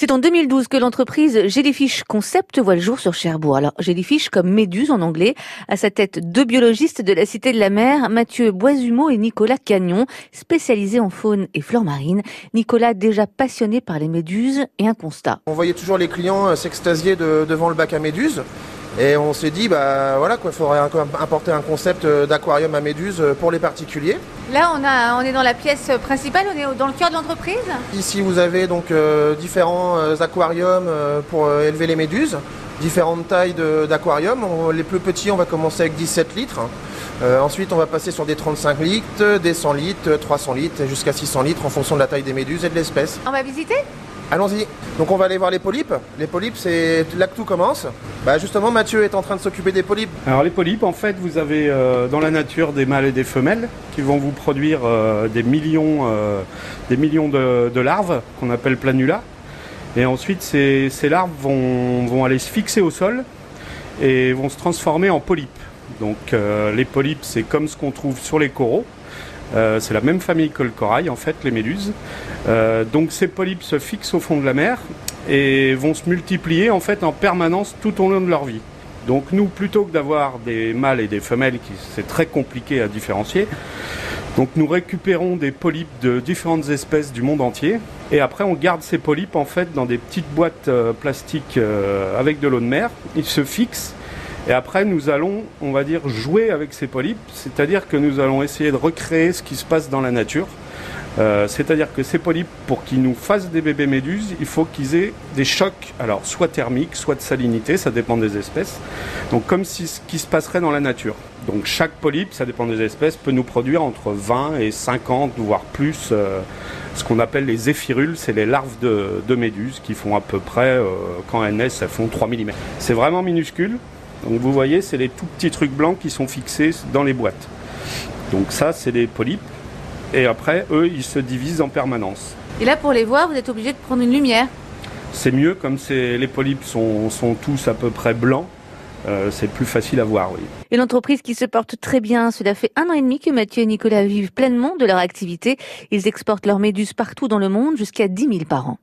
C'est en 2012 que l'entreprise Jellyfish Concept voit le jour sur Cherbourg. Alors, Jellyfish comme méduse en anglais, à sa tête deux biologistes de la Cité de la Mer, Mathieu Boisumeau et Nicolas Cagnon, spécialisés en faune et flore marine. Nicolas déjà passionné par les méduses et un constat. On voyait toujours les clients euh, s'extasier de- devant le bac à méduses. Et on s'est dit, bah voilà quoi, faudrait importer un concept euh, d'aquarium à méduses euh, pour les particuliers. Là, on, a, on est dans la pièce principale, on est dans le cœur de l'entreprise. Ici, vous avez donc euh, différents euh, aquariums pour euh, élever les méduses, différentes tailles d'aquariums. Les plus petits, on va commencer avec 17 litres. Ensuite, on va passer sur des 35 litres, des 100 litres, 300 litres, jusqu'à 600 litres en fonction de la taille des méduses et de l'espèce. On va visiter? Allons-y. Donc, on va aller voir les polypes. Les polypes, c'est là que tout commence. Bah, justement, Mathieu est en train de s'occuper des polypes. Alors les polypes, en fait, vous avez euh, dans la nature des mâles et des femelles qui vont vous produire euh, des millions, euh, des millions de, larves qu'on appelle planula. Et ensuite, ces, larves vont, aller se fixer au sol et vont se transformer en polypes. Donc les polypes, c'est comme ce qu'on trouve sur les coraux. Euh, c'est la même famille que le corail, en fait, les méduses. Euh, donc ces polypes se fixent au fond de la mer et vont se multiplier en fait en permanence tout au long de leur vie. Donc nous, plutôt que d'avoir des mâles et des femelles, qui c'est très compliqué à différencier, donc nous récupérons des polypes de différentes espèces du monde entier, et après on garde ces polypes en fait dans des petites boîtes euh, plastiques avec de l'eau de mer. Ils se fixent, et après nous allons, on va dire, jouer avec ces polypes, c'est-à-dire que nous allons essayer de recréer ce qui se passe dans la nature. Euh, c'est-à-dire que ces polypes, pour qu'ils nous fassent des bébés méduses, il faut qu'ils aient des chocs, alors soit thermiques, soit de salinité, ça dépend des espèces. Donc comme si ce qui se passerait dans la nature. Donc chaque polype, ça dépend des espèces, peut nous produire entre 20 et 50, voire plus, euh, ce qu'on appelle les zéphyrules, c'est les larves de, de méduses qui font à peu près, euh, quand elles naissent, elles font 3 mm. C'est vraiment minuscule. Donc vous voyez, c'est les tout petits trucs blancs qui sont fixés dans les boîtes. Donc ça, c'est les polypes. Et après, eux, ils se divisent en permanence. Et là, pour les voir, vous êtes obligé de prendre une lumière. C'est mieux comme c'est- les polypes sont, sont tous à peu près blancs. euh, c'est plus facile à voir, oui. Et l'entreprise qui se porte très bien, cela fait un an et demi que Mathieu et Nicolas vivent pleinement de leur activité. Ils exportent leurs méduses partout dans le monde, jusqu'à 10 000 par an.